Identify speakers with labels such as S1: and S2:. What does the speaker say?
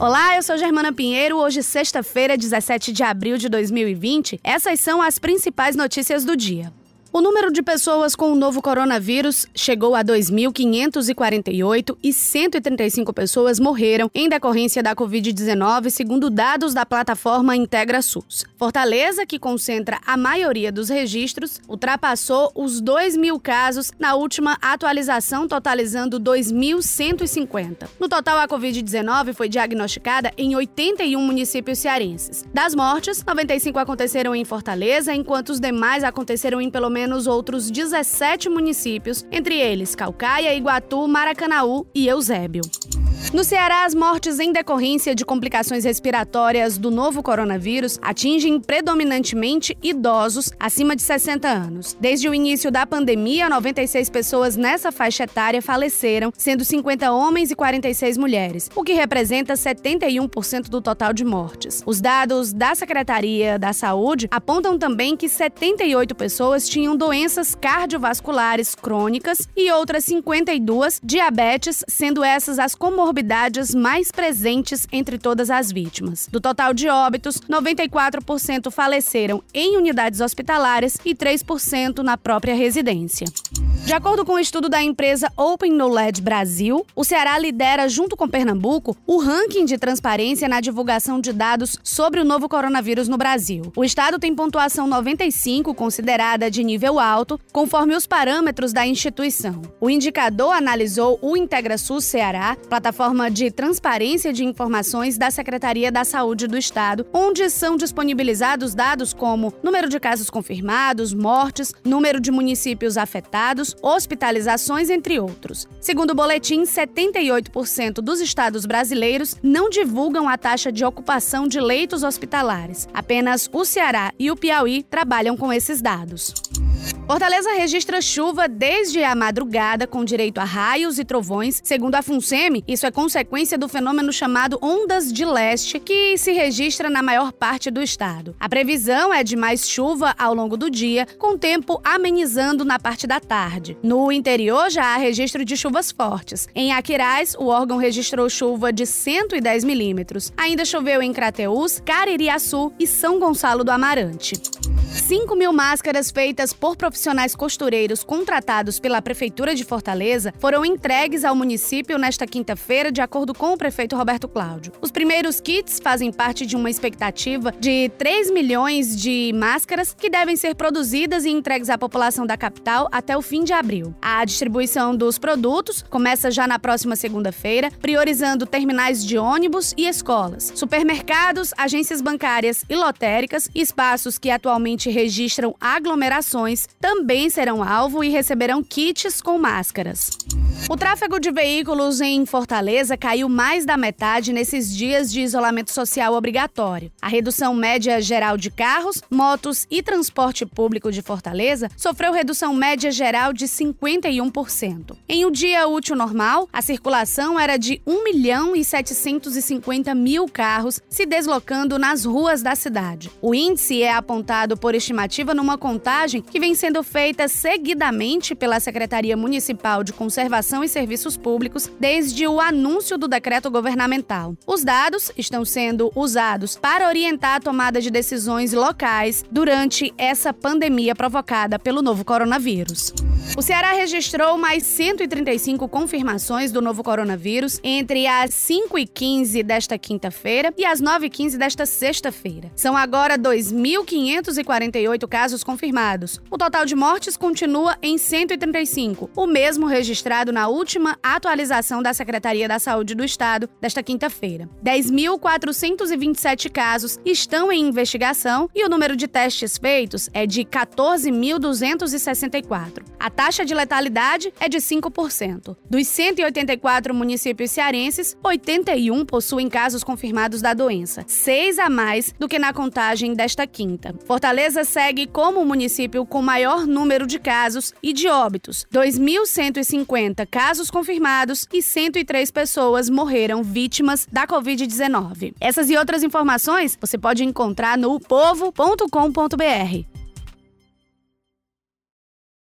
S1: Olá, eu sou Germana Pinheiro. Hoje, sexta-feira, 17 de abril de 2020. Essas são as principais notícias do dia. O número de pessoas com o novo coronavírus chegou a 2.548 e 135 pessoas morreram em decorrência da Covid-19, segundo dados da plataforma Integra SUS. Fortaleza, que concentra a maioria dos registros, ultrapassou os 2 mil casos na última atualização, totalizando 2.150. No total, a Covid-19 foi diagnosticada em 81 municípios cearenses. Das mortes, 95 aconteceram em Fortaleza, enquanto os demais aconteceram em pelo menos menos outros 17 municípios, entre eles Calcaia, Iguatu, Maracanaú e Eusébio. No Ceará, as mortes em decorrência de complicações respiratórias do novo coronavírus atingem predominantemente idosos acima de 60 anos. Desde o início da pandemia, 96 pessoas nessa faixa etária faleceram, sendo 50 homens e 46 mulheres, o que representa 71% do total de mortes. Os dados da Secretaria da Saúde apontam também que 78 pessoas tinham doenças cardiovasculares crônicas e outras 52 diabetes, sendo essas as comorbidades comorbidades mais presentes entre todas as vítimas. Do total de óbitos, 94% faleceram em unidades hospitalares e 3% na própria residência. De acordo com o um estudo da empresa Open Knowledge Brasil, o Ceará lidera, junto com Pernambuco, o ranking de transparência na divulgação de dados sobre o novo coronavírus no Brasil. O estado tem pontuação 95, considerada de nível alto, conforme os parâmetros da instituição. O indicador analisou o IntegraSUS Ceará, plataforma de transparência de informações da Secretaria da Saúde do Estado, onde são disponibilizados dados como número de casos confirmados, mortes, número de municípios afetados, hospitalizações, entre outros. Segundo o boletim, 78% dos estados brasileiros não divulgam a taxa de ocupação de leitos hospitalares. Apenas o Ceará e o Piauí trabalham com esses dados. Fortaleza registra chuva desde a madrugada, com direito a raios e trovões. Segundo a FUNSEMI, isso é consequência do fenômeno chamado ondas de leste, que se registra na maior parte do estado. A previsão é de mais chuva ao longo do dia, com tempo amenizando na parte da tarde. No interior já há registro de chuvas fortes. Em Aquiraz, o órgão registrou chuva de 110 milímetros. Ainda choveu em Crateús, Caririaçu e São Gonçalo do Amarante. 5 mil máscaras feitas por profissionais costureiros contratados pela Prefeitura de Fortaleza foram entregues ao município nesta quinta-feira, de acordo com o prefeito Roberto Cláudio. Os primeiros kits fazem parte de uma expectativa de 3 milhões de máscaras que devem ser produzidas e entregues à população da capital até o fim de abril. A distribuição dos produtos começa já na próxima segunda-feira, priorizando terminais de ônibus e escolas, supermercados, agências bancárias e lotéricas, espaços que atualmente registram aglomerações também serão alvo e receberão kits com máscaras. O tráfego de veículos em Fortaleza caiu mais da metade nesses dias de isolamento social obrigatório. A redução média geral de carros, motos e transporte público de Fortaleza sofreu redução média geral de 51%. Em um dia útil normal, a circulação era de 1 milhão e 750 mil carros se deslocando nas ruas da cidade. O índice é apontado por estimativa numa contagem que vem sendo feita seguidamente pela Secretaria Municipal de Conservação e Serviços Públicos desde o anúncio do decreto governamental. Os dados estão sendo usados para orientar a tomada de decisões locais durante essa pandemia provocada pelo novo coronavírus. O Ceará registrou mais 135 confirmações do novo coronavírus entre as 5 e 15 desta quinta-feira e as 9 e 15 desta sexta-feira. São agora 2.548 casos confirmados. O total de mortes continua em 135, o mesmo registrado na última atualização da Secretaria da Saúde do Estado desta quinta-feira. 10.427 casos estão em investigação e o número de testes feitos é de 14.264. A taxa de letalidade é de 5%. Dos 184 municípios cearenses, 81 possuem casos confirmados da doença, seis a mais do que na contagem desta quinta. Fortaleza segue como o município com maior número de casos e de óbitos, 2.150 casos confirmados e 103 pessoas morreram vítimas da Covid-19. Essas e outras informações você pode encontrar no povo.com.br.